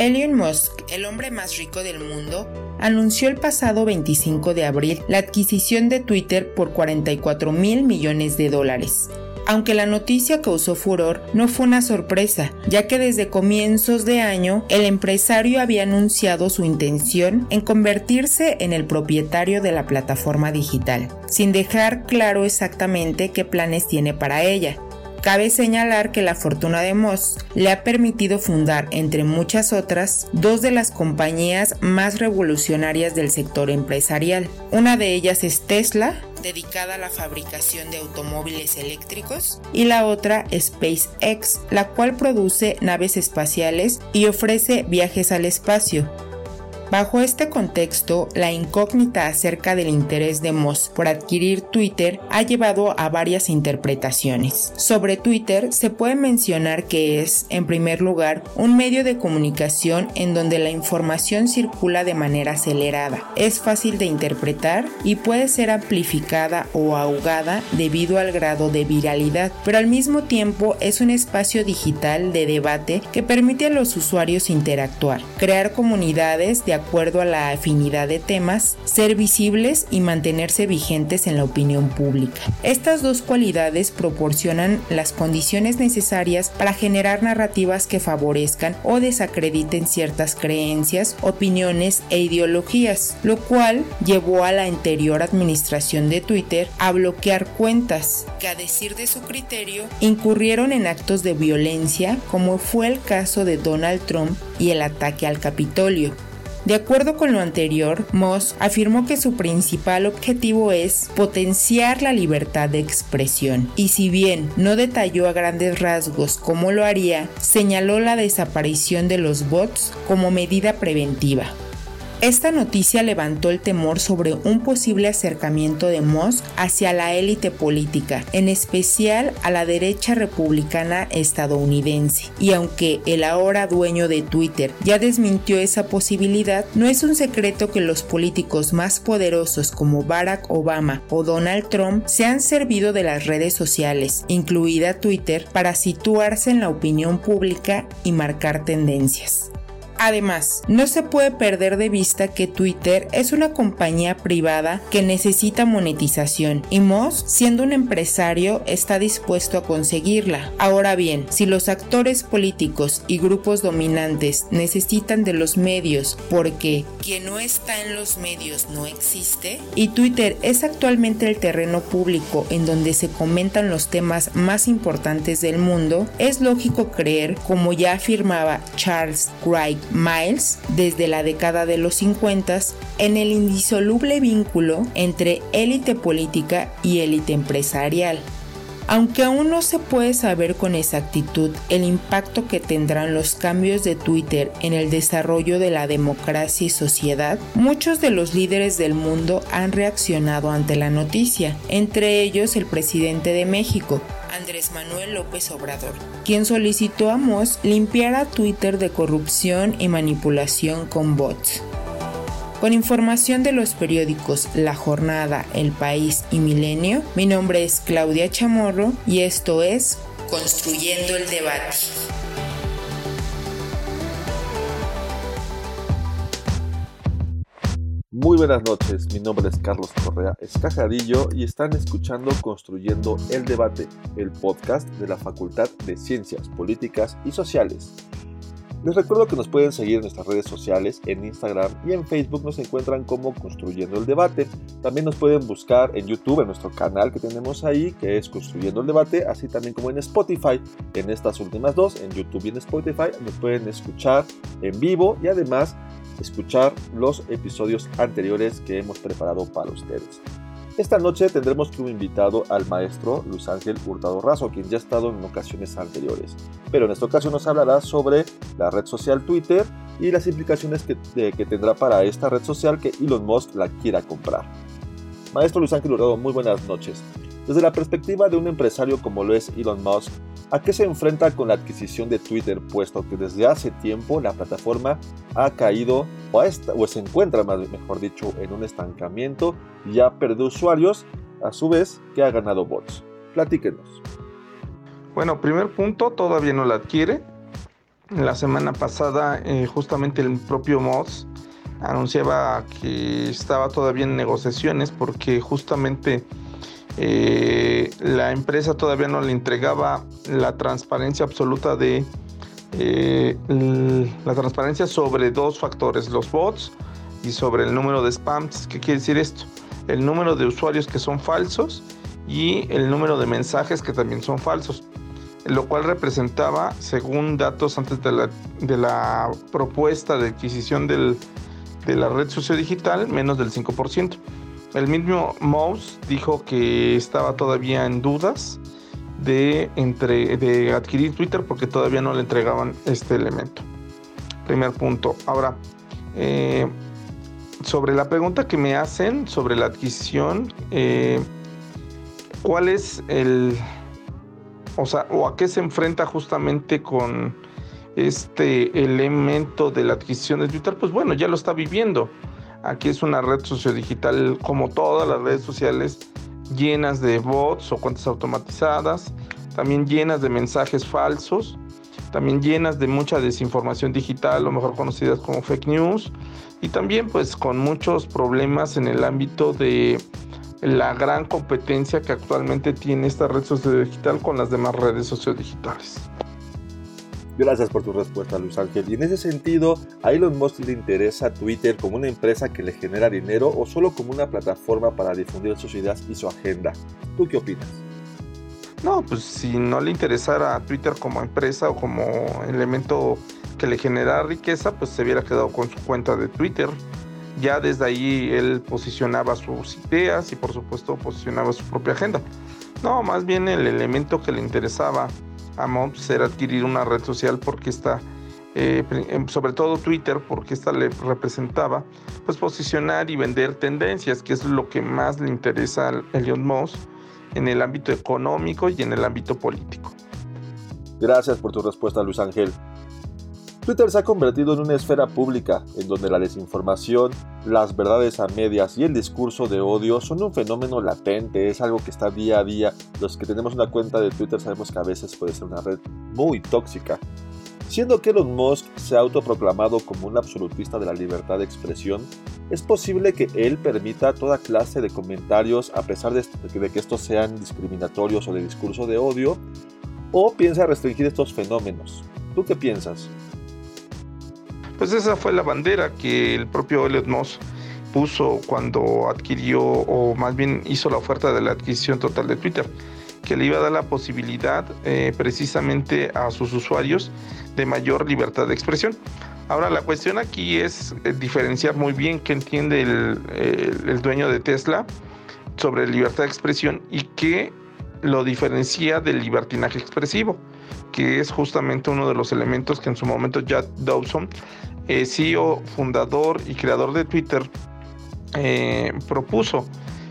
Elon Musk, el hombre más rico del mundo, anunció el pasado 25 de abril la adquisición de Twitter por 44 mil millones de dólares. Aunque la noticia causó furor, no fue una sorpresa, ya que desde comienzos de año el empresario había anunciado su intención en convertirse en el propietario de la plataforma digital, sin dejar claro exactamente qué planes tiene para ella. Cabe señalar que la fortuna de Moss le ha permitido fundar, entre muchas otras, dos de las compañías más revolucionarias del sector empresarial. Una de ellas es Tesla, dedicada a la fabricación de automóviles eléctricos, y la otra SpaceX, la cual produce naves espaciales y ofrece viajes al espacio. Bajo este contexto, la incógnita acerca del interés de Moss por adquirir Twitter ha llevado a varias interpretaciones. Sobre Twitter se puede mencionar que es, en primer lugar, un medio de comunicación en donde la información circula de manera acelerada, es fácil de interpretar y puede ser amplificada o ahogada debido al grado de viralidad, pero al mismo tiempo es un espacio digital de debate que permite a los usuarios interactuar, crear comunidades de acuerdo a la afinidad de temas, ser visibles y mantenerse vigentes en la opinión pública. Estas dos cualidades proporcionan las condiciones necesarias para generar narrativas que favorezcan o desacrediten ciertas creencias, opiniones e ideologías, lo cual llevó a la anterior administración de Twitter a bloquear cuentas que a decir de su criterio incurrieron en actos de violencia como fue el caso de Donald Trump y el ataque al Capitolio. De acuerdo con lo anterior, Moss afirmó que su principal objetivo es potenciar la libertad de expresión y si bien no detalló a grandes rasgos cómo lo haría, señaló la desaparición de los bots como medida preventiva. Esta noticia levantó el temor sobre un posible acercamiento de Moss hacia la élite política, en especial a la derecha republicana estadounidense. Y aunque el ahora dueño de Twitter ya desmintió esa posibilidad, no es un secreto que los políticos más poderosos como Barack Obama o Donald Trump se han servido de las redes sociales, incluida Twitter, para situarse en la opinión pública y marcar tendencias. Además, no se puede perder de vista que Twitter es una compañía privada que necesita monetización y Moss, siendo un empresario, está dispuesto a conseguirla. Ahora bien, si los actores políticos y grupos dominantes necesitan de los medios porque quien no está en los medios no existe, y Twitter es actualmente el terreno público en donde se comentan los temas más importantes del mundo, es lógico creer, como ya afirmaba Charles Wright Miles desde la década de los 50 en el indisoluble vínculo entre élite política y élite empresarial. Aunque aún no se puede saber con exactitud el impacto que tendrán los cambios de Twitter en el desarrollo de la democracia y sociedad, muchos de los líderes del mundo han reaccionado ante la noticia, entre ellos el presidente de México, Andrés Manuel López Obrador, quien solicitó a Moss limpiar a Twitter de corrupción y manipulación con bots. Con información de los periódicos La Jornada, El País y Milenio, mi nombre es Claudia Chamorro y esto es Construyendo el Debate. Muy buenas noches, mi nombre es Carlos Correa Escajadillo y están escuchando Construyendo el Debate, el podcast de la Facultad de Ciencias Políticas y Sociales. Les recuerdo que nos pueden seguir en nuestras redes sociales, en Instagram y en Facebook nos encuentran como Construyendo el Debate. También nos pueden buscar en YouTube, en nuestro canal que tenemos ahí, que es Construyendo el Debate, así también como en Spotify. En estas últimas dos, en YouTube y en Spotify, nos pueden escuchar en vivo y además escuchar los episodios anteriores que hemos preparado para ustedes. Esta noche tendremos como invitado al maestro Luis Ángel Hurtado Razo, quien ya ha estado en ocasiones anteriores. Pero en esta ocasión nos hablará sobre la red social Twitter y las implicaciones que, que tendrá para esta red social que Elon Musk la quiera comprar. Maestro Luis Ángel Hurtado, muy buenas noches. Desde la perspectiva de un empresario como lo es Elon Musk, ¿a qué se enfrenta con la adquisición de Twitter, puesto que desde hace tiempo la plataforma ha caído o, se encuentra, mejor dicho, en un estancamiento y ha perdido usuarios, a su vez que ha ganado bots? Platíquenos. Bueno, primer punto, todavía no la adquiere. La semana pasada, eh, justamente el propio Mods anunciaba que estaba todavía en negociaciones porque justamente eh, la empresa todavía no le entregaba la transparencia absoluta de eh, la transparencia sobre dos factores, los bots y sobre el número de spams. ¿Qué quiere decir esto? El número de usuarios que son falsos y el número de mensajes que también son falsos, lo cual representaba, según datos antes de la, propuesta de adquisición del, de la red sociodigital, menos del 5%. El mismo Mouse dijo que estaba todavía en dudas de, entre, de adquirir Twitter porque todavía no le entregaban este elemento. Primer punto. Ahora, eh, sobre la pregunta que me hacen sobre la adquisición, eh, ¿cuál es el, o sea, o a qué se enfrenta justamente con este elemento de la adquisición de Twitter? Pues bueno, ya lo está viviendo. Aquí es una red sociodigital como todas las redes sociales llenas de bots o cuentas automatizadas, también llenas de mensajes falsos, también llenas de mucha desinformación digital, o mejor conocidas como fake news, y también pues con muchos problemas en el ámbito de la gran competencia que actualmente tiene esta red sociodigital con las demás redes sociodigitales. Gracias por tu respuesta, Luis Ángel. Y en ese sentido, ¿a Elon Musk le interesa Twitter como una empresa que le genera dinero o solo como una plataforma para difundir sus ideas y su agenda? ¿Tú qué opinas? No, pues si no le interesara a Twitter como empresa o como elemento que le genera riqueza, pues se hubiera quedado con su cuenta de Twitter. Ya desde ahí él posicionaba sus ideas y por supuesto posicionaba su propia agenda. No, más bien el elemento que le interesaba a era adquirir una red social porque está, eh, em, sobre todo Twitter, porque esta le representaba, pues posicionar y vender tendencias, que es lo que más le interesa a Elon Musk en el ámbito económico y en el ámbito político. Gracias por tu respuesta, Luis Ángel. Twitter se ha convertido en una esfera pública en donde la desinformación, las verdades a medias y el discurso de odio son un fenómeno latente, es algo que está día a día. Los que tenemos una cuenta de Twitter sabemos que a veces puede ser una red muy tóxica. Siendo que Elon Musk se ha autoproclamado como un absolutista de la libertad de expresión, es posible que él permita toda clase de comentarios a pesar de, que estos sean discriminatorios o de discurso de odio, o piensa restringir estos fenómenos. ¿Tú qué piensas? Pues esa fue la bandera que el propio Elliot Moss puso cuando adquirió o más bien hizo la oferta de la adquisición total de Twitter, que le iba a dar la posibilidad eh, precisamente a sus usuarios de mayor libertad de expresión. Ahora la cuestión aquí es eh, diferenciar muy bien qué entiende el, el dueño de Tesla sobre libertad de expresión y qué lo diferencia del libertinaje expresivo, que es justamente uno de los elementos que en su momento Jack Dawson eh, CEO, fundador y creador de Twitter, eh, propuso,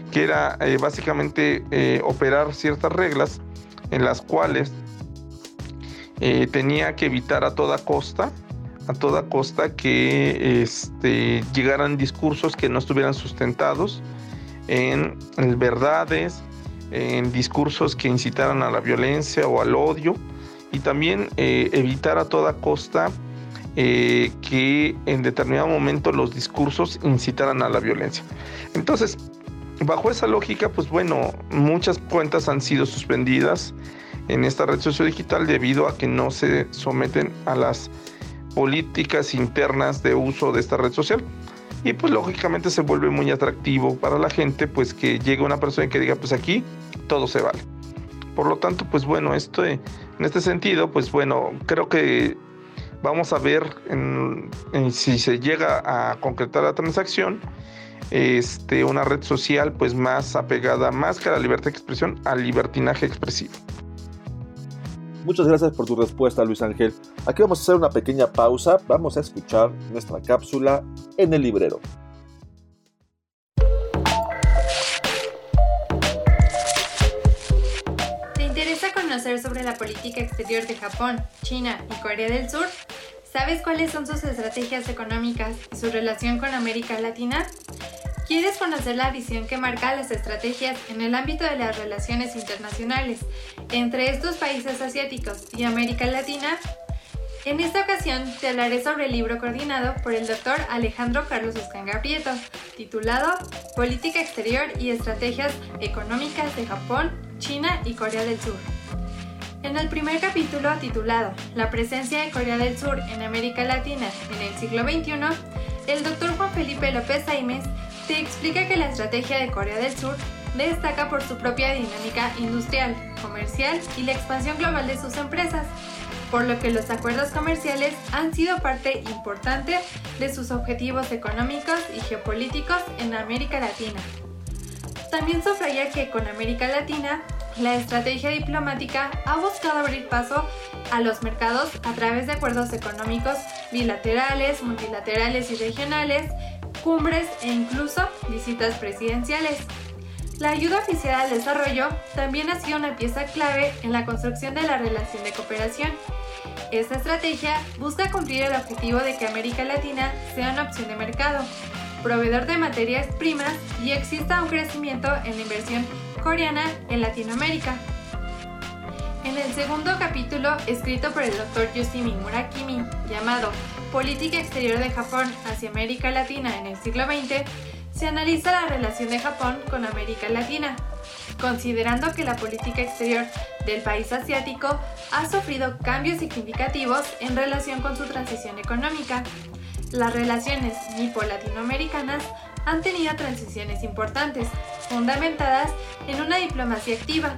que era eh, básicamente operar ciertas reglas en las cuales tenía que evitar a toda costa, a toda costa que este, llegaran discursos que no estuvieran sustentados en, verdades, en discursos que incitaran a la violencia o al odio y también evitar a toda costa eh, que en determinado momento los discursos incitaran a la violencia. Entonces, bajo esa lógica, pues bueno, muchas cuentas han sido suspendidas en esta red sociodigital debido a que no se someten a las políticas internas de uso de esta red social. Y pues lógicamente se vuelve muy atractivo para la gente, pues que llegue una persona que diga, pues aquí todo se vale. Por lo tanto, pues bueno, esto en este sentido, pues bueno, creo que Vamos a ver si se llega a concretar la transacción. este, una red social pues más apegada más que a la libertad de expresión, al libertinaje expresivo. Muchas gracias por tu respuesta, Luis Ángel. Aquí vamos a hacer una pequeña pausa. Vamos a escuchar nuestra cápsula en el librero. Conocer sobre la política exterior de Japón, China y Corea del Sur? ¿Sabes cuáles son sus estrategias económicas y su relación con América Latina? ¿Quieres conocer la visión que marca las estrategias en el ámbito de las relaciones internacionales entre estos países asiáticos y América Latina? En esta ocasión te hablaré sobre el libro coordinado por el doctor Alejandro Carlos Uscanga Prieto, titulado Política Exterior y Estrategias Económicas de Japón, China y Corea del Sur. En el primer capítulo titulado La presencia de Corea del Sur en América Latina en el siglo XXI, el doctor Juan Felipe López Aimes te explica que la estrategia de Corea del Sur destaca por su propia dinámica industrial, comercial y la expansión global de sus empresas, por lo que los acuerdos comerciales han sido parte importante de sus objetivos económicos y geopolíticos en América Latina. También subraya que con América Latina, la estrategia diplomática ha buscado abrir paso a los mercados a través de acuerdos económicos bilaterales, multilaterales y regionales, cumbres e incluso visitas presidenciales. La ayuda oficial al desarrollo también ha sido una pieza clave en la construcción de la relación de cooperación. Esta estrategia busca cumplir el objetivo de que América Latina sea una opción de mercado, proveedor de materias primas y exista un crecimiento en la inversión coreana en Latinoamérica. En el segundo capítulo, escrito por el Dr. Yoshimi Murakami, llamado Política Exterior de Japón hacia América Latina en el siglo XX, se analiza la relación de Japón con América Latina, considerando que la política exterior del país asiático ha sufrido cambios significativos en relación con su transición económica. Las relaciones nipo-latinoamericanas han tenido transiciones importantes, fundamentadas en una diplomacia activa,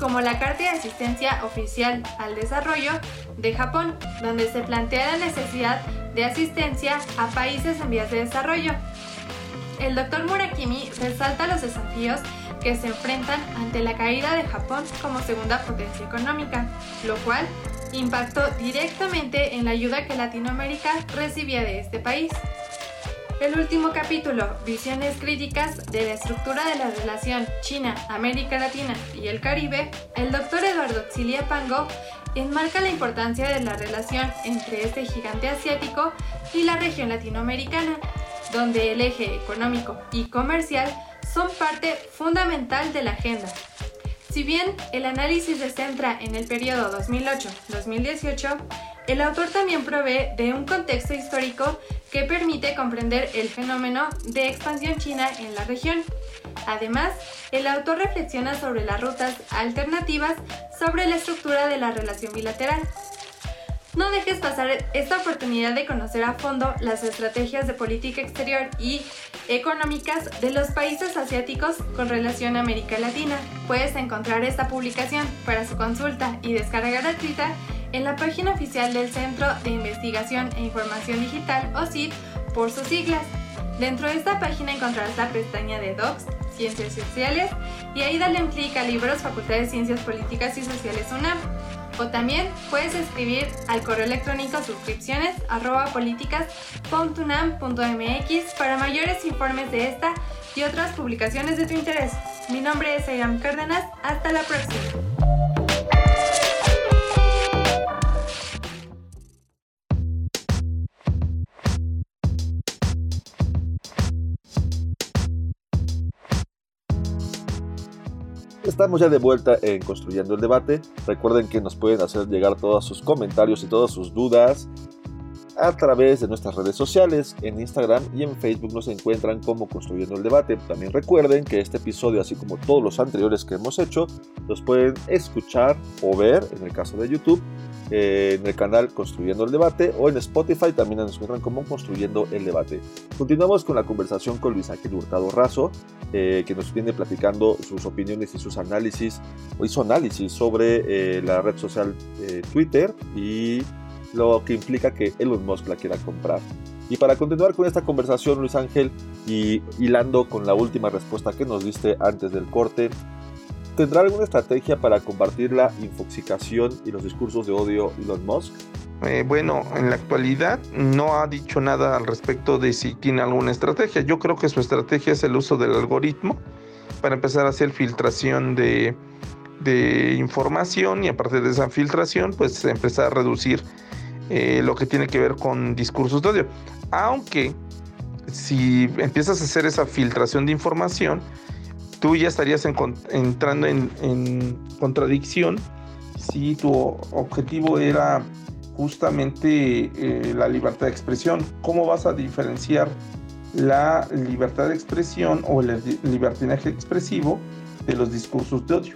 como la Carta de Asistencia Oficial al Desarrollo de Japón, donde se plantea la necesidad de asistencia a países en vías de desarrollo. El Dr. Murakami resalta los desafíos que se enfrentan ante la caída de Japón como segunda potencia económica, lo cual impactó directamente en la ayuda que Latinoamérica recibía de este país. El último capítulo, Visiones críticas de la estructura de la relación China, América Latina y el Caribe, el doctor Eduardo Xilia Pango enmarca la importancia de la relación entre este gigante asiático y la región latinoamericana, donde el eje económico y comercial son parte fundamental de la agenda. Si bien el análisis se centra en el periodo 2008-2018, el autor también provee de un contexto histórico que permite comprender el fenómeno de expansión china en la región. Además, el autor reflexiona sobre las rutas alternativas sobre la estructura de la relación bilateral. No dejes pasar esta oportunidad de conocer a fondo las estrategias de política exterior y económicas de los países asiáticos con relación a América Latina. Puedes encontrar esta publicación para su consulta y descarga gratuita en la página oficial del Centro de Investigación e Información Digital, o CID, por sus siglas. Dentro de esta página encontrarás la pestaña de Docs, Ciencias Sociales, y ahí dale un clic a Libros Facultad de Ciencias Políticas y Sociales UNAM. O también puedes escribir al correo electrónico suscripciones arroba políticas.unam.mx para mayores informes de esta y otras publicaciones de tu interés. Mi nombre es Ayam Cárdenas. Hasta la próxima. Estamos ya de vuelta en Construyendo el Debate. Recuerden que nos pueden hacer llegar todos sus comentarios y todas sus dudas a través de nuestras redes sociales. En Instagram y en Facebook nos encuentran como Construyendo el Debate. También recuerden que este episodio, así como todos los anteriores que hemos hecho, los pueden escuchar o ver, en el caso de YouTube, eh, en el canal Construyendo el Debate o en Spotify también nos encuentran como Construyendo el Debate. Continuamos con la conversación con Luis Ángel Hurtado Razo, eh, que nos viene platicando sus opiniones y sus análisis, o hizo análisis sobre eh, la red social Twitter y lo que implica que Elon Musk la quiera comprar. Y para continuar con esta conversación, Luis Ángel, y hilando con la última respuesta que nos diste antes del corte, ¿tendrá alguna estrategia para combatir la infoxicación y los discursos de odio Elon Musk? Eh, bueno, en la actualidad no ha dicho nada al respecto de si tiene alguna estrategia. Yo creo que su estrategia es el uso del algoritmo para empezar a hacer filtración de, información y a partir de esa filtración pues empezar a reducir eh, lo que tiene que ver con discursos de odio. Aunque si empiezas a hacer esa filtración de información, tú ya estarías entrando en, contradicción si tu objetivo era justamente eh, la libertad de expresión. ¿Cómo vas a diferenciar la libertad de expresión o el libertinaje expresivo de los discursos de odio?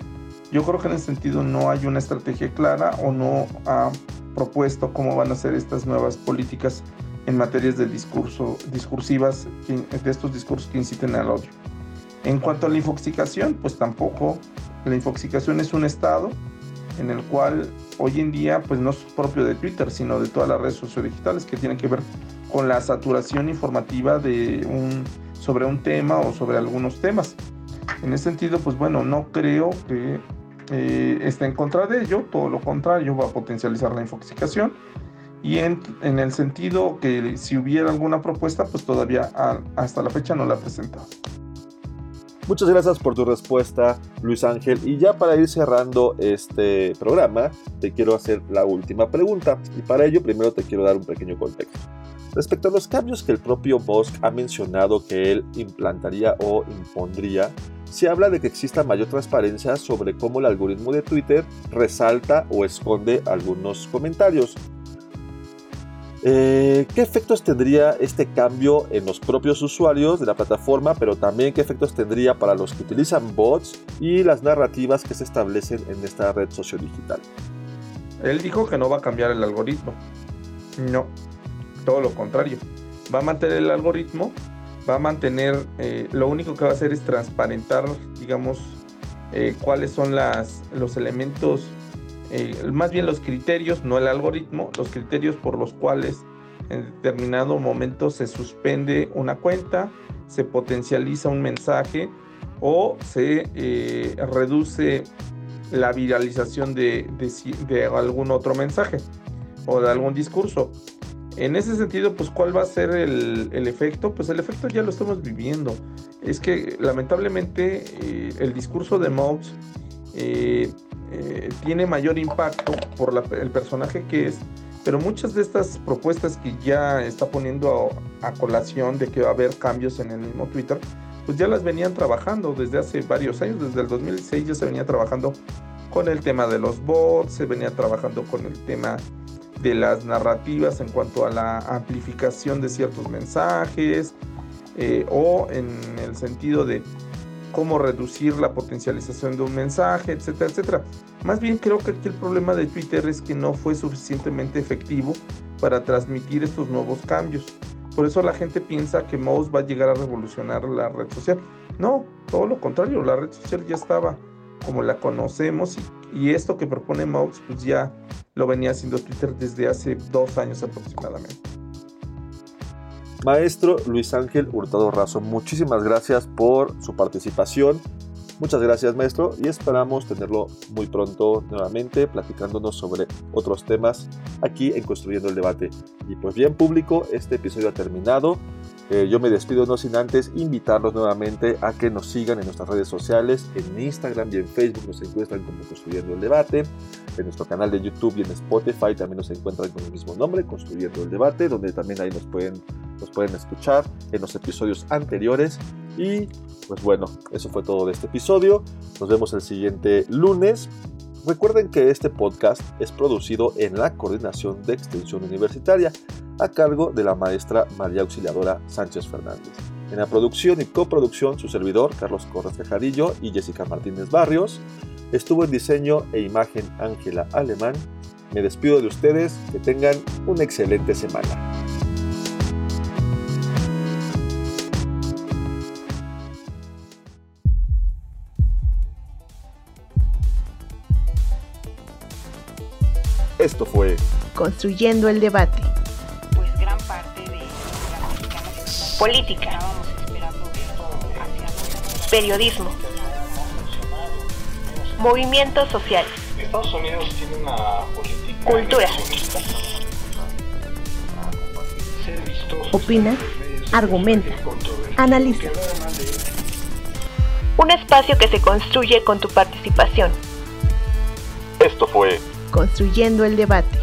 Yo creo que en ese sentido no hay una estrategia clara o no ha propuesto cómo van a ser estas nuevas políticas en materias de discurso, discursivas, de estos discursos que inciten al odio. En cuanto a la infoxicación, pues tampoco. La infoxicación es un estado en el cual hoy en día pues no es propio de Twitter, sino de todas las redes sociodigitales que tienen que ver con la saturación informativa de un, sobre un tema o sobre algunos temas. En ese sentido, pues bueno, no creo que eh, está en contra de ello, todo lo contrario, va a potencializar la infoxicación. Y en, el sentido que si hubiera alguna propuesta, pues todavía hasta la fecha no la ha presentado. Muchas gracias por tu respuesta, Luis Ángel. Y ya para ir cerrando este programa, te quiero hacer la última pregunta. Y para ello, primero te quiero dar un pequeño contexto. Respecto a los cambios que el propio Bosch ha mencionado que él implantaría o impondría, se habla de que exista mayor transparencia sobre cómo el algoritmo de Twitter resalta o esconde algunos comentarios. Eh, ¿Qué efectos tendría este cambio en los propios usuarios de la plataforma, pero también qué efectos tendría para los que utilizan bots y las narrativas que se establecen en esta red sociodigital? Él dijo que no va a cambiar el algoritmo. No, todo lo contrario. Va a mantener el algoritmo va a mantener, eh, lo único que va a hacer es transparentar, digamos, eh, cuáles son las, los elementos, eh, más bien los criterios, no el algoritmo, los criterios por los cuales en determinado momento se suspende una cuenta, se potencializa un mensaje o se reduce la viralización de, algún otro mensaje o de algún discurso. En ese sentido, pues, ¿cuál va a ser el, efecto? Pues el efecto ya lo estamos viviendo. Es que lamentablemente eh, el discurso de Mouse eh, eh, tiene mayor impacto por el personaje que es, pero muchas de estas propuestas que ya está poniendo a, colación de que va a haber cambios en el mismo Twitter, pues ya las venían trabajando desde hace varios años, desde el 2006 ya se venía trabajando con el tema de los bots, se venía trabajando con el tema de las narrativas en cuanto a la amplificación de ciertos mensajes eh, o en el sentido de cómo reducir la potencialización de un mensaje, etcétera, etcétera. Más bien creo que aquí el problema de Twitter es que no fue suficientemente efectivo para transmitir estos nuevos cambios. Por eso la gente piensa que Mouse va a llegar a revolucionar la red social. No, todo lo contrario, la red social ya estaba como la conocemos y, y esto que propone Mouse pues ya lo venía haciendo Twitter desde hace dos años aproximadamente. Maestro Luis Ángel Hurtado Razo, muchísimas gracias por su participación. Muchas gracias maestro y esperamos tenerlo muy pronto nuevamente platicándonos sobre otros temas aquí en Construyendo el Debate. Y pues bien público, este episodio ha terminado. Eh, yo me despido no sin antes invitarlos nuevamente a que nos sigan en nuestras redes sociales, en Instagram y en Facebook nos encuentran como Construyendo el Debate, en nuestro canal de YouTube y en Spotify también nos encuentran con el mismo nombre, Construyendo el Debate, donde también ahí nos pueden, nos pueden escuchar en los episodios anteriores. Y pues bueno, eso fue todo de este episodio. Nos vemos el siguiente lunes. Recuerden que este podcast es producido en la Coordinación de Extensión Universitaria a cargo de la maestra María Auxiliadora Sánchez Fernández. En la producción y coproducción, su servidor, Carlos Corres Tejadillo y Jessica Martínez Barrios. Estuvo en diseño e imagen Ángela Alemán. Me despido de ustedes, que tengan una excelente semana. Esto fue Construyendo el debate. Política. Periodismo. Movimientos sociales. Estados Unidos tiene una política Cultura. Opina, argumenta, analiza. Un espacio que se construye con tu participación. Esto fue Construyendo el debate.